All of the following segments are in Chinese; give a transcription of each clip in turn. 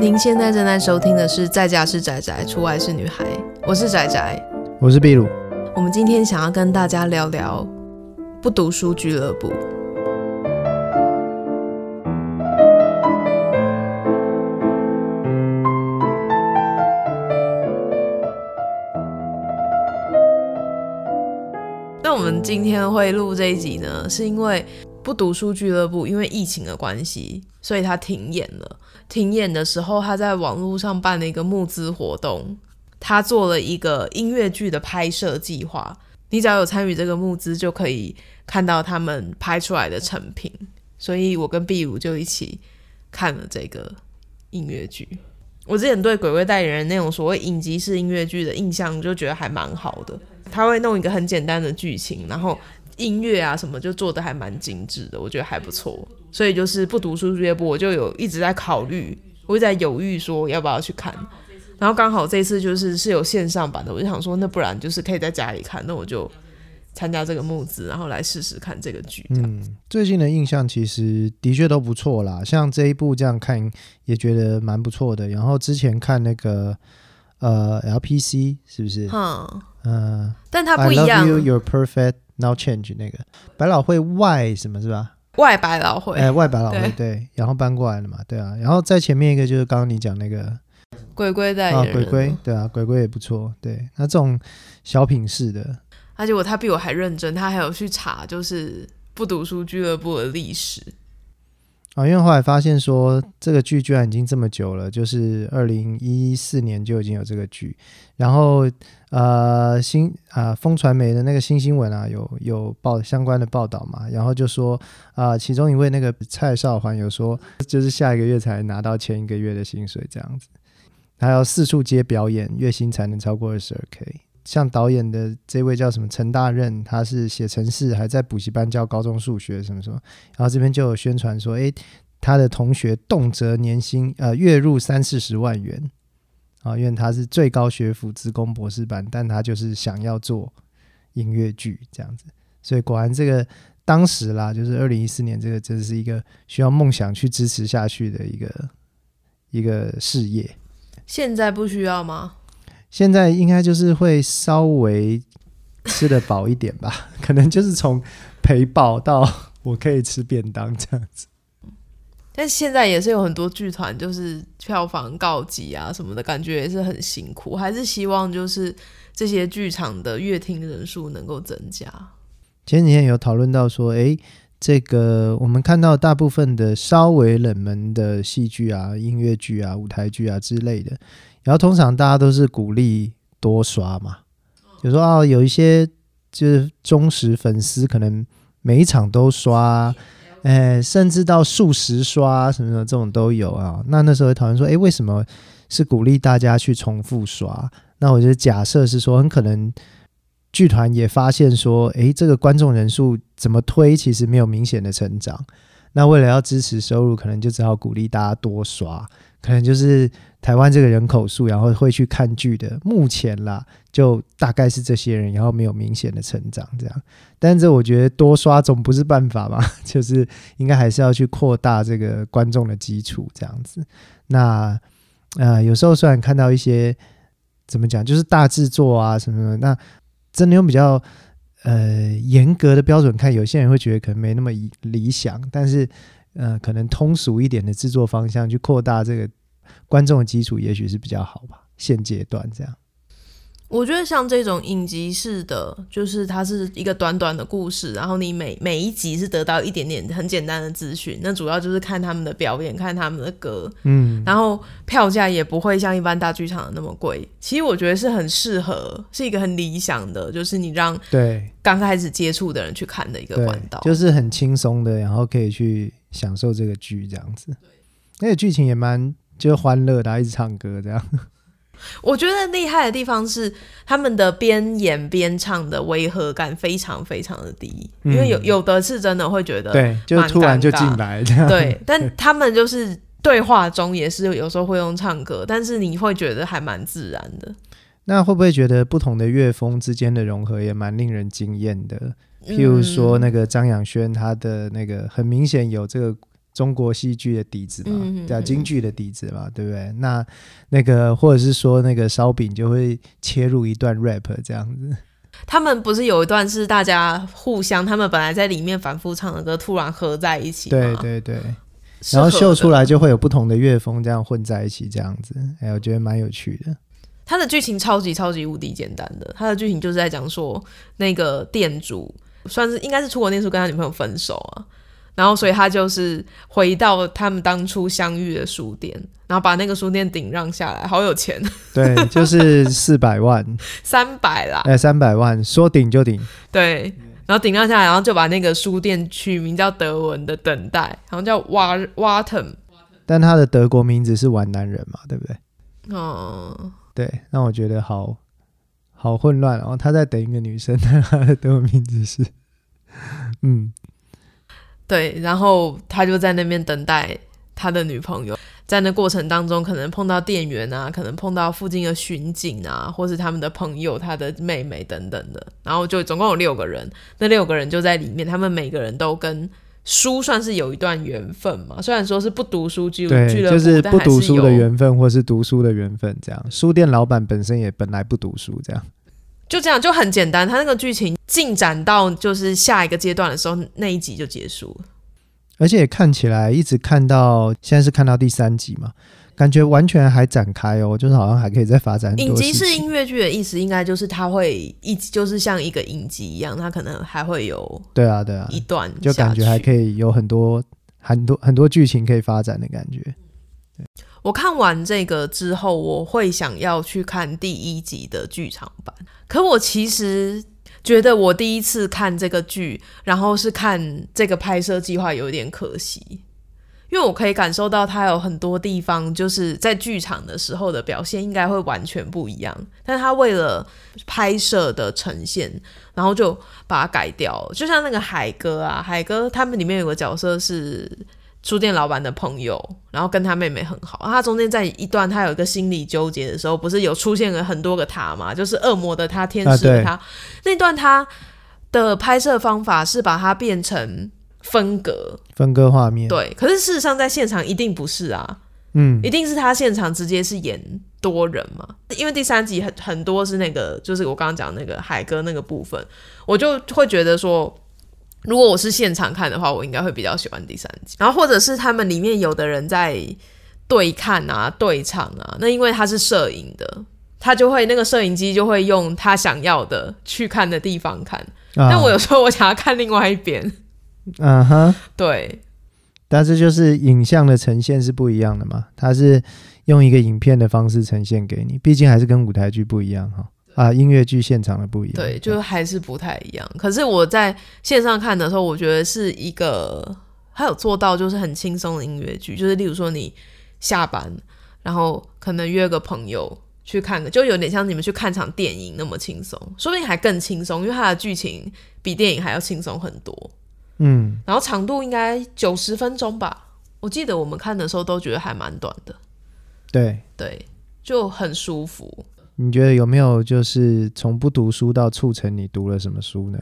您现在正在收听的是《在家是宅宅，出外是女孩》，我是宅宅，我是秘鲁。我们今天想要跟大家聊聊不读书俱乐部。那我们今天会录这一集呢，是因为不读书俱乐部因为疫情的关系，所以它停演了。停演的时候，他在网络上办了一个募资活动，他做了一个音乐剧的拍摄计划。你只要有参与这个募资，就可以看到他们拍出来的成品。所以我跟闭鲁就一起看了这个音乐剧。我之前对《鬼鬼代言人》那种所谓影集式音乐剧的印象，就觉得还蛮好的。他会弄一个很简单的剧情，然后音乐啊什么就做的还蛮精致的，我觉得还不错。所以就是不读书俱乐部，我就有一直在考虑，我一直在犹豫说要不要去看。然后刚好这次就是是有线上版的，我就想说那不然就是可以在家里看，那我就参加这个募资，然后来试试看这个剧。嗯，最近的印象其实的确都不错啦，像这一部这样看也觉得蛮不错的。然后之前看那个呃 LPC 是不是？嗯嗯，呃、但它不一样。I love you, you're perfect, now change 那个百老汇 Y 什么是吧？外百老汇，哎，外百老汇对，然后搬过来了嘛，对啊，然后在前面一个就是刚刚你讲那个鬼鬼在啊，鬼鬼，对啊，鬼鬼也不错，对，那这种小品式的，而且我他比我还认真，他还有去查就是不读书俱乐部的历史。啊，因为后来发现说这个剧居然已经这么久了，就是二零一四年就已经有这个剧，然后呃新啊风传媒的那个新新闻啊有有报相关的报道嘛，然后就说啊、其中一位那个蔡少环有说就是下一个月才拿到前一个月的薪水这样子，还要四处接表演，月薪才能超过二十二 K。像导演的这位叫什么陈大任，他是写程式，还在补习班教高中数学什么什么。然后这边就有宣传说，诶，他的同学动辄年薪呃月入三四十万元啊，因为他是最高学府职工博士班，但他就是想要做音乐剧这样子。所以果然这个当时啦，就是二零一四年，这个真是一个需要梦想去支持下去的一个一个事业。现在不需要吗？现在应该就是会稍微吃得饱一点吧，可能就是从陪饱到我可以吃便当这样子。但现在也是有很多剧团就是票房告急啊什么的，感觉也是很辛苦。还是希望就是这些剧场的乐听人数能够增加。前几天有讨论到说，诶，这个我们看到大部分的稍微冷门的戏剧啊、音乐剧啊、舞台剧啊之类的。然后通常大家都是鼓励多刷嘛，就说啊，有一些就是忠实粉丝，可能每一场都刷，哎，甚至到数十刷什么的这种都有啊。那那时候讨论说，哎，为什么是鼓励大家去重复刷？那我觉得假设是说，很可能剧团也发现说，哎，这个观众人数怎么推，其实没有明显的成长。那为了要支持收入，可能就只好鼓励大家多刷。可能就是台湾这个人口数，然后会去看剧的，目前啦，就大概是这些人，然后没有明显的成长这样。但是这我觉得多刷总不是办法嘛，就是应该还是要去扩大这个观众的基础这样子。那呃，有时候虽然看到一些怎么讲，就是大制作啊什么什么，那真的用比较呃严格的标准看，有些人会觉得可能没那么理想，但是。呃，可能通俗一点的制作方向去扩大这个观众的基础，也许是比较好吧。现阶段这样，我觉得像这种影集式的，就是它是一个短短的故事，然后你每每一集是得到一点点很简单的资讯，那主要就是看他们的表演，看他们的歌，嗯，然后票价也不会像一般大剧场的那么贵。其实我觉得是很适合，是一个很理想的，就是你让对刚开始接触的人去看的一个管道，就是很轻松的，然后可以去。享受这个剧这样子，而且剧情也蛮就是欢乐的，一直唱歌这样。我觉得厉害的地方是他们的边演边唱的违和感非常非常的低，嗯、因为有有的是真的会觉得对，就突然就进来这样。对，但他们就是对话中也是有时候会用唱歌，但是你会觉得还蛮自然的。那会不会觉得不同的乐风之间的融合也蛮令人惊艳的？譬如说，那个张亚轩，他的那个很明显有这个中国戏剧的底子嘛，嗯、对啊，京剧的底子嘛，对不对？那那个或者是说那个烧饼就会切入一段 rap 这样子。他们不是有一段是大家互相，他们本来在里面反复唱的歌，突然合在一起，对对对，然后秀出来就会有不同的乐风这样混在一起，这样子，哎，我觉得蛮有趣的。他的剧情超级超级无敌简单的，他的剧情就是在讲说那个店主算是应该是出国念书，跟他女朋友分手啊。然后，所以他就是回到他们当初相遇的书店，然后把那个书店顶让下来，好有钱。对，就是四百万，三百啦，哎，三百万，说顶就顶。对，然后顶让下来，然后就把那个书店取名叫德文的等待，好像叫瓦瓦腾，但他的德国名字是玩男人嘛，对不对？嗯，对，让我觉得好好混乱。然后他在等一个女生，他的德文名字是，嗯。对，然后他就在那边等待他的女朋友，在那过程当中，可能碰到店员啊，可能碰到附近的巡警啊，或是他们的朋友、他的妹妹等等的，然后就总共有六个人，那六个人就在里面，他们每个人都跟书算是有一段缘分嘛，虽然说是不读书俱乐部，就是不读书的缘分，或是读书的缘分，这样。书店老板本身也本来不读书，这样。就这样就很简单，他那个剧情进展到就是下一个阶段的时候，那一集就结束了。而且看起来一直看到现在是看到第三集嘛，感觉完全还展开哦，就是好像还可以再发展。影集是音乐剧的意思，应该就是它会一就是像一个影集一样，它可能还会有对啊对啊一段就感觉还可以有很多很多很多剧情可以发展的感觉。我看完这个之后，我会想要去看第一集的剧场版。可我其实觉得，我第一次看这个剧，然后是看这个拍摄计划，有点可惜，因为我可以感受到他有很多地方，就是在剧场的时候的表现应该会完全不一样，但他为了拍摄的呈现，然后就把它改掉。就像那个海哥啊，海哥他们里面有个角色是。书店老板的朋友，然后跟他妹妹很好。他中间在一段他有一个心理纠结的时候，不是有出现了很多个他嘛？就是恶魔的他、天使的他。那段他的拍摄方法是把它变成分割，分割画面。对，可是事实上在现场一定不是啊，嗯，一定是他现场直接是演多人嘛。因为第三集很很多是那个，就是我刚刚讲那个海哥那个部分，我就会觉得说。如果我是现场看的话，我应该会比较喜欢第三集。然后或者是他们里面有的人在对看啊、对唱啊，那因为他是摄影的，他就会那个摄影机就会用他想要的去看的地方看。啊、但我有时候我想要看另外一边。嗯哼，对。但是就是影像的呈现是不一样的嘛，它是用一个影片的方式呈现给你，毕竟还是跟舞台剧不一样哈。啊，音乐剧现场的不一样，对，就还是不太一样。可是我在线上看的时候，我觉得是一个，还有做到就是很轻松的音乐剧，就是例如说你下班，然后可能约个朋友去看个，就有点像你们去看场电影那么轻松，说不定还更轻松，因为它的剧情比电影还要轻松很多。嗯，然后长度应该九十分钟吧，我记得我们看的时候都觉得还蛮短的。对对，就很舒服。你觉得有没有就是从不读书到促成你读了什么书呢？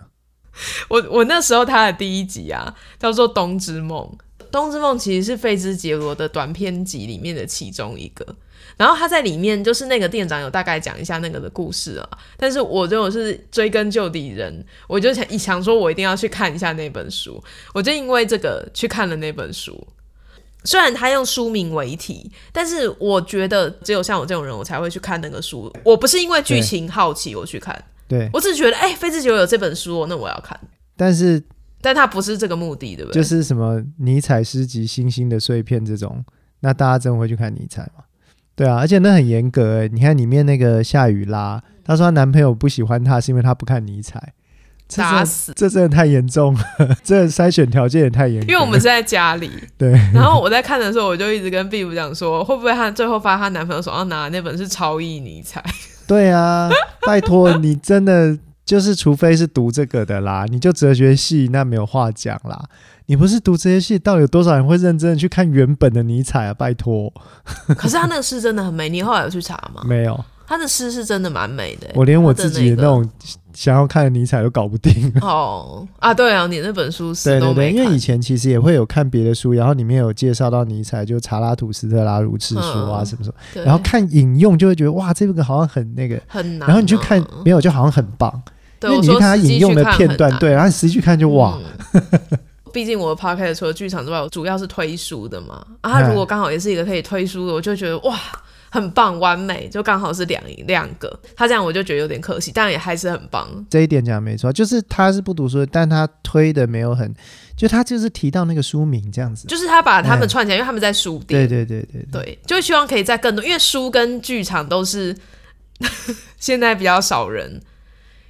我我那时候他的第一集啊，叫做《冬之梦》。《冬之梦》其实是费兹杰罗的短篇集里面的其中一个。然后他在里面就是那个店长有大概讲一下那个的故事啊。但是我如果是追根究底人，我就想一想说，我一定要去看一下那本书。我就因为这个去看了那本书。虽然他用书名为题，但是我觉得只有像我这种人，我才会去看那个书。我不是因为剧情好奇我去看，对，我只是觉得，哎、欸，费兹杰有这本书，那我要看。但是，但他不是这个目的，对不对？就是什么尼采诗集《星星的碎片》这种，那大家真的会去看尼采吗？对啊，而且那很严格哎，你看里面那个夏雨拉，她说她男朋友不喜欢她，是因为她不看尼采。打死，这真的太严重了，这筛选条件也太严。因为我们是在家里，对。然后我在看的时候，我就一直跟 Bill 讲说，会不会她最后发现她男朋友手上拿的那本是超译尼采？对啊，拜托你真的就是，除非是读这个的啦，你就哲学系那没有话讲啦。你不是读哲学系，到底有多少人会认真的去看原本的尼采啊？拜托。可是他那个诗真的很美，你后来有去查吗？没有。他的诗是真的蛮美的，我连我自己的那种想要看的尼采都搞不定。哦啊，对啊，你那本书是对对对，因为以前其实也会有看别的书，然后里面有介绍到尼采，就查拉图斯特拉如是说啊什么什么，然后看引用就会觉得哇，这个好像很那个很难，然后你就看没有就好像很棒，对因为你看他引用的片段，对，然后实际去看就哇。嗯毕竟我的 podcast 除了剧场之外，我主要是推书的嘛。啊，他如果刚好也是一个可以推书的，我就觉得哇，很棒，完美，就刚好是两两个。他这样我就觉得有点可惜，但也还是很棒。这一点讲没错，就是他是不读书的，但他推的没有很，就他就是提到那个书名这样子，就是他把他们串起来，因为他们在书店。对对对对对，对，就希望可以在更多，因为书跟剧场都是 现在比较少人。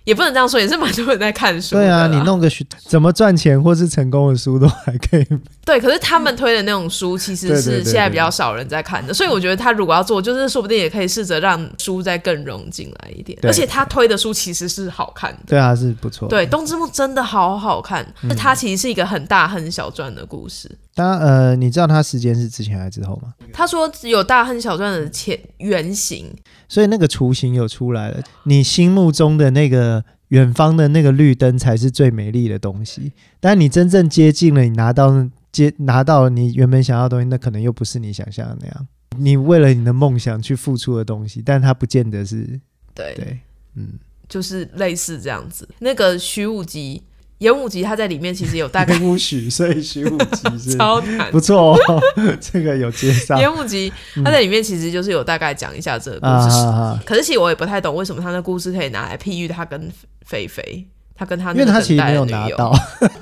也不能这样说，也是蛮多人在看书。对啊，你弄个怎么赚钱或是成功的书都还可以。对，可是他们推的那种书，其实是现在比较少人在看的。所以我觉得他如果要做，就是说不定也可以试着让书再更融进来一点。而且他推的书其实是好看的。对啊，是不错。对，《东之梦》真的好好看。那、嗯、它其实是一个很大很小传的故事。当然，呃，你知道它时间是之前还是之后吗？他说有大亨小传的前原型，所以那个雏形有出来了。你心目中的那个。远方的那个绿灯才是最美丽的东西，但你真正接近了，你拿到接拿到了你原本想要的东西，那可能又不是你想象的那样。你为了你的梦想去付出的东西，但它不见得是对对，嗯，就是类似这样子。那个徐武吉。演武吉他在里面其实有大概武许，所以徐武吉是 超难不错哦，这个有介绍。演武吉他在里面其实就是有大概讲一下这个故事，嗯、可是其实我也不太懂为什么他的故事可以拿来譬喻他跟菲菲，他跟他那个，因为他其实没有拿到，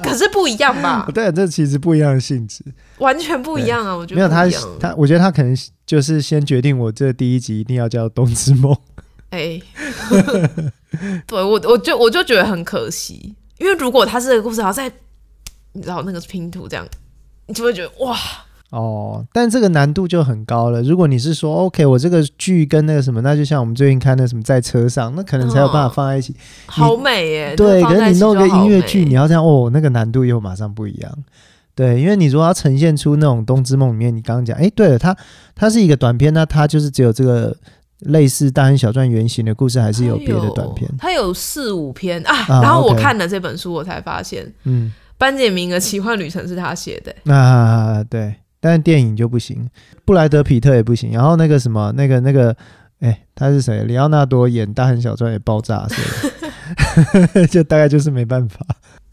可是不一样吧？对，这其实不一样的性质，完全不一样啊！我觉得没有他，他我觉得他可能就是先决定我这第一集一定要叫《冬之梦》。哎，对我我就我就觉得很可惜。因为如果他是这个故事，然后在你知道那个拼图这样，你就会觉得哇哦，但这个难度就很高了。如果你是说 OK，我这个剧跟那个什么，那就像我们最近看那什么在车上，那可能才有办法放在一起，哦、好美耶。对，可是你弄个音乐剧，你要这样哦，那个难度又马上不一样。对，因为你如果要呈现出那种《冬之梦》里面，你刚刚讲，哎，对了，它它是一个短片，那它就是只有这个。类似大亨小传原型的故事，还是有别的短片？它有四五篇啊，啊。然后我看了这本书，我才发现，嗯，班杰明的奇幻旅程是他写的。那、啊、对，但是电影就不行，布莱德皮特也不行。然后那个什么，那个那个，哎、欸，他是谁？里奥纳多演大亨小传也爆炸？就大概就是没办法。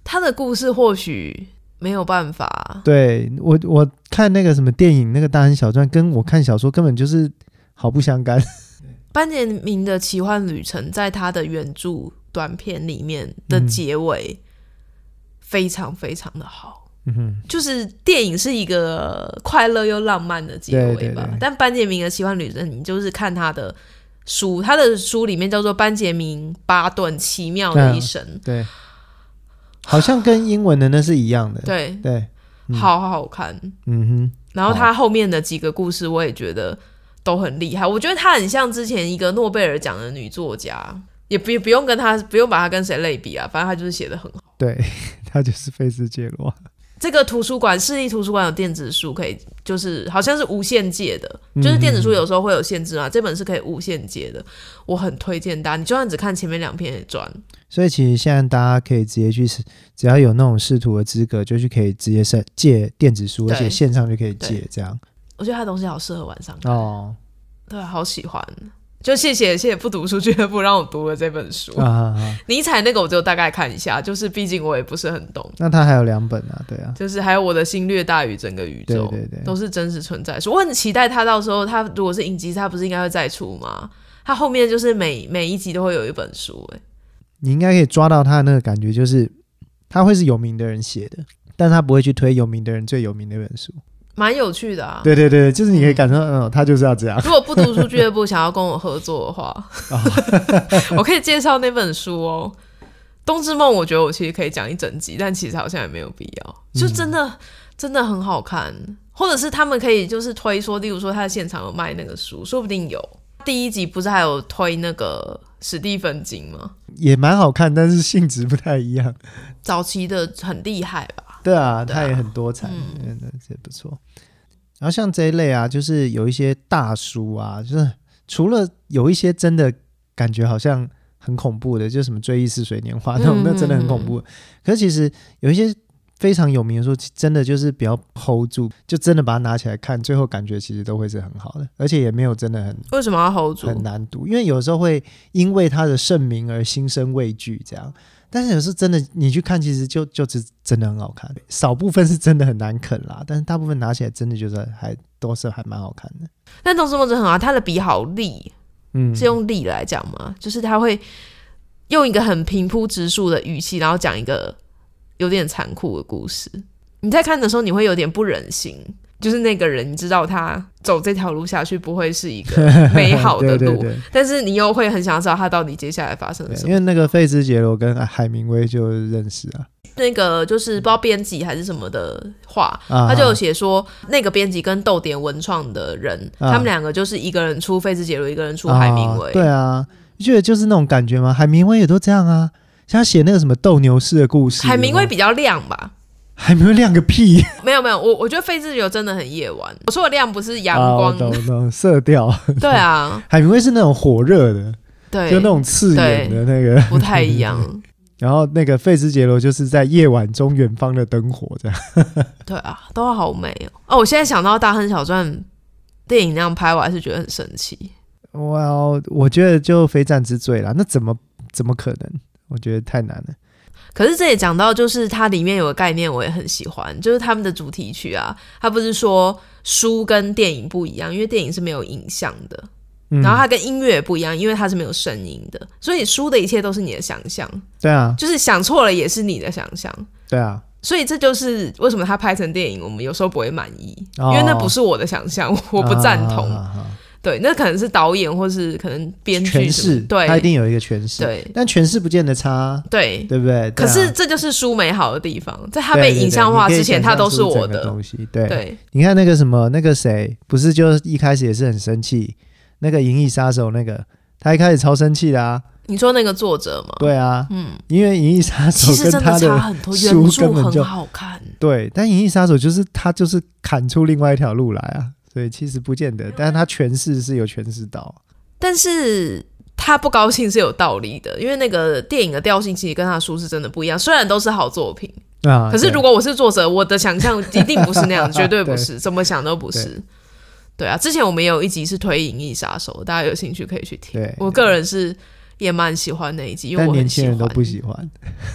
他的故事或许没有办法。对我，我看那个什么电影，那个大亨小传，跟我看小说根本就是毫不相干。班杰明的奇幻旅程，在他的原著短片里面的结尾非常非常的好，嗯哼，就是电影是一个快乐又浪漫的结尾吧。对对对，但班杰明的奇幻旅程，你就是看他的书，他的书里面叫做《班杰明巴顿奇妙的一生》，对，好像跟英文的那是一样的，对对，嗯，好好看，嗯哼。然后他后面的几个故事，我也觉得。都很厉害，我觉得她很像之前一个诺贝尔奖的女作家，也不不用跟她不用把她跟谁类比啊，反正她就是写的很好。对，她就是菲茨杰罗。这个图书馆市立图书馆有电子书可以，就是好像是无限借的，就是电子书有时候会有限制嘛，嗯、这本是可以无限借的，我很推荐大家，你就算只看前面两篇也赚。所以其实现在大家可以直接去，只要有那种视图的资格，就去可以直接是借电子书，而且线上就可以借这样。我觉得他的东西好适合晚上看哦，对，好喜欢。就谢谢谢谢不读书俱乐部让我读了这本书。啊啊啊尼采那个我就大概看一下，就是毕竟我也不是很懂。那他还有两本啊，对啊，就是还有我的心略大于整个宇宙，对对对，都是真实存在书。我很期待他到时候他如果是影集，他不是应该会再出吗？他后面就是每每一集都会有一本书，欸，哎，你应该可以抓到他的那个感觉，就是他会是有名的人写的，但他不会去推有名的人最有名的那本书。蛮有趣的啊，对对对，就是你可以感受到，嗯，他就是要这样。如果不读书俱乐部想要跟我合作的话，我可以介绍那本书哦，《冬之梦》。我觉得我其实可以讲一整集，但其实好像也没有必要，就真的、嗯、真的很好看。或者是他们可以就是推说，例如说他的现场有卖那个书，说不定有。第一集不是还有推那个史蒂芬金吗？也蛮好看，但是性质不太一样。早期的很厉害吧？对啊，他也很多产，嗯，这不错。然后像这一类啊，就是有一些大书啊，就是除了有一些真的感觉好像很恐怖的，就什么《追忆似水年华》那种，嗯、那真的很恐怖。嗯、可是其实有一些非常有名的书，真的就是比较 hold 住，就真的把它拿起来看，最后感觉其实都会是很好的，而且也没有真的很为什么要 hold 住？很难读，因为有时候会因为它的盛名而心生畏惧，这样。但是有时候真的你去看，其实就就是真的很好看，少部分是真的很难啃啦，但是大部分拿起来真的就是还都是还蛮好看的。但东方之很好，他的笔好利。嗯，是用利来讲吗？就是他会用一个很平铺直述的语气，然后讲一个有点残酷的故事。你在看的时候，你会有点不忍心，就是那个人，你知道他走这条路下去不会是一个 美好的路，对对对，但是你又会很想知道他到底接下来发生了什么。因为那个费兹杰罗跟海明威就认识啊。那个就是不知道编辑还是什么的话，啊、他就有写说，那个编辑跟逗点文创的人，啊、他们两个就是一个人出费兹杰罗，一个人出海明威。啊对啊，你觉得就是那种感觉吗？海明威也都这样啊，像写那个什么斗牛士的故事。海明威比较亮吧？海明威亮个屁！没有没有，我我觉得费兹杰罗真的很夜晚。我说的亮不是阳光，那种、啊、色调。对啊，海明威是那种火热的，对，就那种刺眼的那个，不太一样。然后那个费兹杰罗就是在夜晚中远方的灯火这样。对啊，都好美哦。哦，我现在想到《大亨小传》电影那样拍，我还是觉得很神奇。哇，well, 我觉得就非战之罪啦。那怎么怎么可能？我觉得太难了。可是这也讲到，就是它里面有个概念，我也很喜欢，就是他们的主题曲啊。它不是说书跟电影不一样，因为电影是没有影像的。然后它跟音乐也不一样，因为它是没有声音的，所以书的一切都是你的想象。对啊，就是想错了也是你的想象。对啊，所以这就是为什么他拍成电影，我们有时候不会满意，哦、因为那不是我的想象，我不赞同。啊啊啊啊、对，那可能是导演或是可能编剧诠释，对，他一定有一个诠释。对，但诠释不见得差。对，对不对？可是这就是书美好的地方，在它被影像化之前，它都是我的东西。对，对你看那个什么，那个谁，不是就一开始也是很生气。那个《银翼杀手》，那个他一开始超生气的啊！你说那个作者吗？对啊，嗯，因为《银翼杀手》跟他的书根本就好看。对，但《银翼杀手》就是他就是砍出另外一条路来啊，所以其实不见得，但是他诠释是有诠释到。但是他不高兴是有道理的，因为那个电影的调性其实跟他的书是真的不一样，虽然都是好作品啊，可是如果我是作者，我的想象 一定不是那样，绝对不是，怎么想都不是。对啊，之前我们也有一集是推《银翼杀手》，大家有兴趣可以去听。对，我个人是也蛮喜欢那一集，因为我年轻人都不喜欢。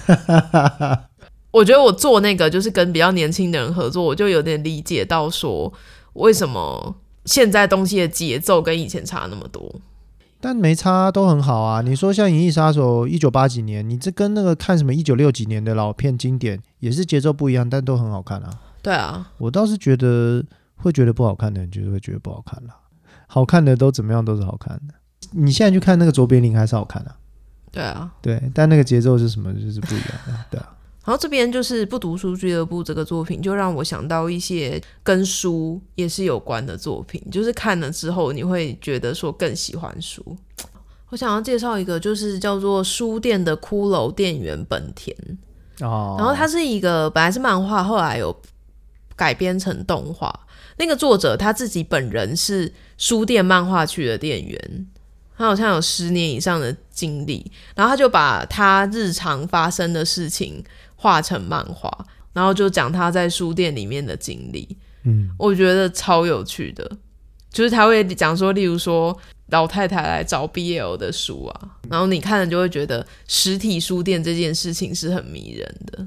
我觉得我做那个就是跟比较年轻的人合作，我就有点理解到说为什么现在东西的节奏跟以前差那么多。但没差，都很好啊。你说像《银翼杀手》一九八几年，你这跟那个看什么一九六几年的老片经典，也是节奏不一样，但都很好看啊。对啊，我倒是觉得。会觉得不好看的人，就是会觉得不好看了。好看的都怎么样都是好看的。你现在去看那个卓别林还是好看啊？对啊，对，但那个节奏是什么，就是不一样的。对啊。然后这边就是不读书俱乐部这个作品，就让我想到一些跟书也是有关的作品，就是看了之后你会觉得说更喜欢书。我想要介绍一个，就是叫做《书店的骷髅店员本田》哦，然后它是一个本来是漫画，后来有改编成动画。那个作者他自己本人是书店漫画区的店员，他好像有十年以上的经历，然后他就把他日常发生的事情画成漫画，然后就讲他在书店里面的经历。嗯，我觉得超有趣的，就是他会讲说，例如说老太太来找 BL 的书啊，然后你看了就会觉得实体书店这件事情是很迷人的。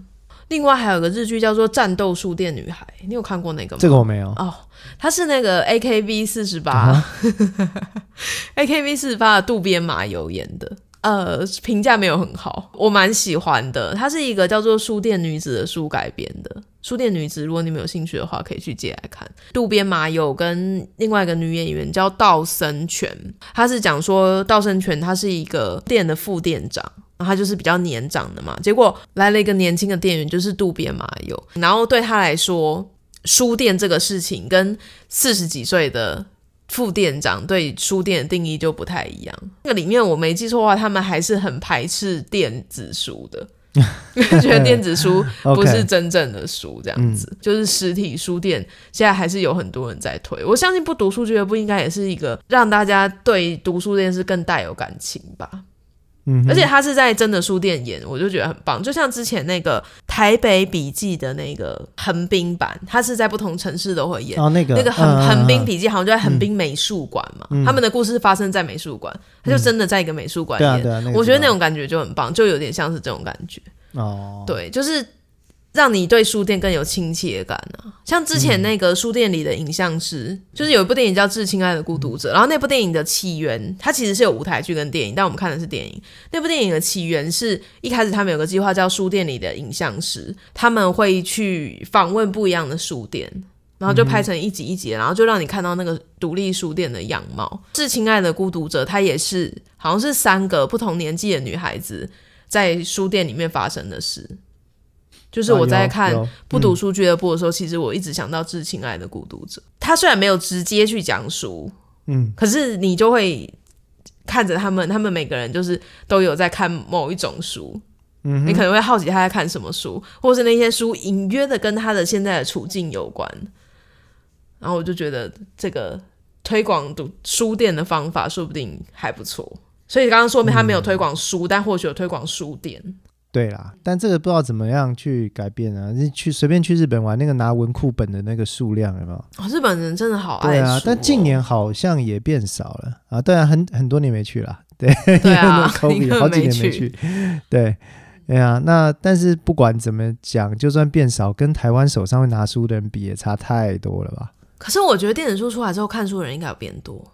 另外还有个日剧叫做《战斗书店女孩》，你有看过那个吗？这个我没有。哦，她是那个 AKB 四十八，AKB 四十八的渡边麻友演的。呃，评价没有很好，我蛮喜欢的。它是一个叫做《书店女子》的书改编的。书店女子，如果你们有兴趣的话，可以去借来看。渡边麻友跟另外一个女演员叫道森泉，她是讲说道森泉她是一个店的副店长。他就是比较年长的嘛，结果来了一个年轻的店员，就是渡边麻友。然后对他来说，书店这个事情跟四十几岁的副店长对书店的定义就不太一样。那个里面我没记错的话，他们还是很排斥电子书的，觉得电子书不是真正的书，这样子。就是实体书店现在还是有很多人在推。我相信不读书俱乐部应该也是一个让大家对读书这件事更带有感情吧。嗯，而且他是在真的书店演，我就觉得很棒。就像之前那个台北笔记的那个横滨版，他是在不同城市都会演。哦，那个那个横横滨笔记好像就在横滨美术馆嘛，嗯、他们的故事发生在美术馆，他就真的在一个美术馆演。对啊，对啊，我觉得那种感觉就很棒，就有点像是这种感觉。哦，对，就是。让你对书店更有亲切感啊！像之前那个书店里的影像师，就是有一部电影叫《致亲爱的孤独者》，然后那部电影的起源，它其实是有舞台剧跟电影，但我们看的是电影。那部电影的起源是一开始他们有个计划叫书店里的影像师，他们会去访问不一样的书店，然后就拍成一集一集，然后就让你看到那个独立书店的样貌。《致亲爱的孤独者》它也是好像是三个不同年纪的女孩子在书店里面发生的事。就是我在看不读书俱乐部的时候，其实我一直想到《致亲爱的孤独者》。他虽然没有直接去讲书，嗯，可是你就会看着他们，他们每个人就是都有在看某一种书，嗯，你可能会好奇他在看什么书，或是那些书隐约的跟他的现在的处境有关。然后我就觉得这个推广读书店的方法说不定还不错。所以刚刚说明他没有推广书，但或许有推广书店。对啦，但这个不知道怎么样去改变啊！你去随便去日本玩，那个拿文库本的那个数量有没有？哦，日本人真的好爱。对啊，但近年好像也变少了啊。对啊，很很多年没去了。对，对啊，好几年没去。对，对啊。那但是不管怎么讲，就算变少，跟台湾手上会拿书的人比，也差太多了吧？可是我觉得电子书出来之后，看书的人应该有变多。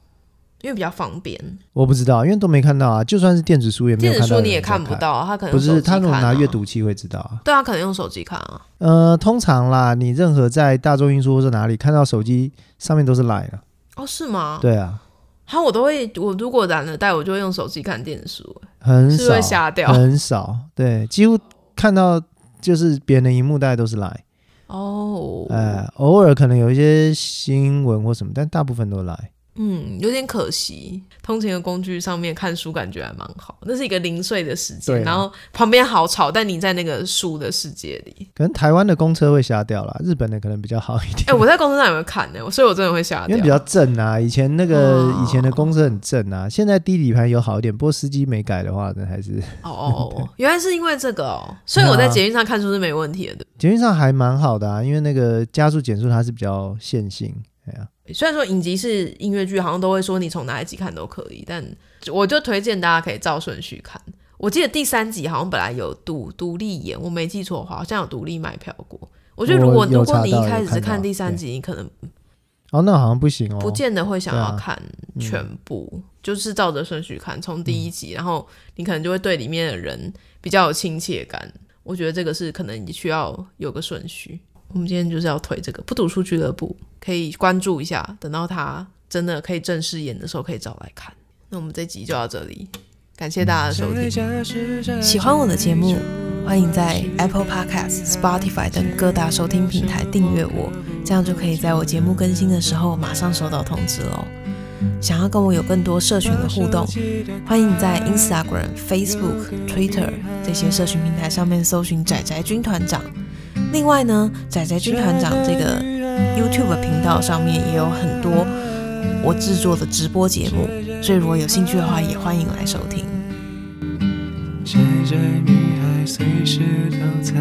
因为比较方便，我不知道，因为都没看到啊。就算是电子书也没有看到。电子书你也看不到啊，他可能不是他如果拿阅读器会知道啊。对啊，可能用手机看啊。呃，通常啦，你任何在大众运输或者哪里看到手机上面都是 Line 啊。哦，是吗？对啊。好，我都会，我如果懒得带，我就会用手机看电子书。很少，是会瞎掉。很少，对，几乎看到就是别人的荧幕大概都是 Line。哦。呃，偶尔可能有一些新闻或什么，但大部分都 Line。嗯，有点可惜。通勤的工具上面看书感觉还蛮好，那是一个零碎的时间。啊、然后旁边好吵，但你在那个书的世界里。可能台湾的公车会瞎掉啦，日本的可能比较好一点。哎、欸，我在公车上有没有看呢？所以我真的会瞎掉，因为比较正啊。以前那个以前的公车很正啊，哦、现在低底盘有好一点，不过司机没改的话，那还是哦哦哦，原来是因为这个哦。所以我在捷运上看书是没问题的。对，捷运上还蛮好的啊，因为那个加速减速它是比较线性，虽然说影集是音乐剧，好像都会说你从哪一集看都可以，但我就推荐大家可以照顺序看。我记得第三集好像本来有独独立演，我没记错的话，好像有独立卖票过。我觉得如果如果你一开始是看第三集，你可能哦，那好像不行哦，不见得会想要看全部，啊嗯、就是照着顺序看，从第一集，然后你可能就会对里面的人比较有亲切感。我觉得这个是可能你需要有个顺序。我们今天就是要推这个不读书俱乐部，可以关注一下，等到他真的可以正式演的时候，可以找来看。那我们这集就到这里，感谢大家的收听。喜欢我的节目，欢迎在 Apple Podcast、Spotify 等各大收听平台订阅我，这样就可以在我节目更新的时候马上收到通知喽。想要跟我有更多社群的互动，欢迎在 Instagram、Facebook、Twitter 这些社群平台上面搜寻“宅宅军团长”。另外呢，仔仔军团长这个 YouTube 频道上面也有很多我制作的直播节目，所以如果有兴趣的话，也欢迎来收听。宅宅女孩随时都在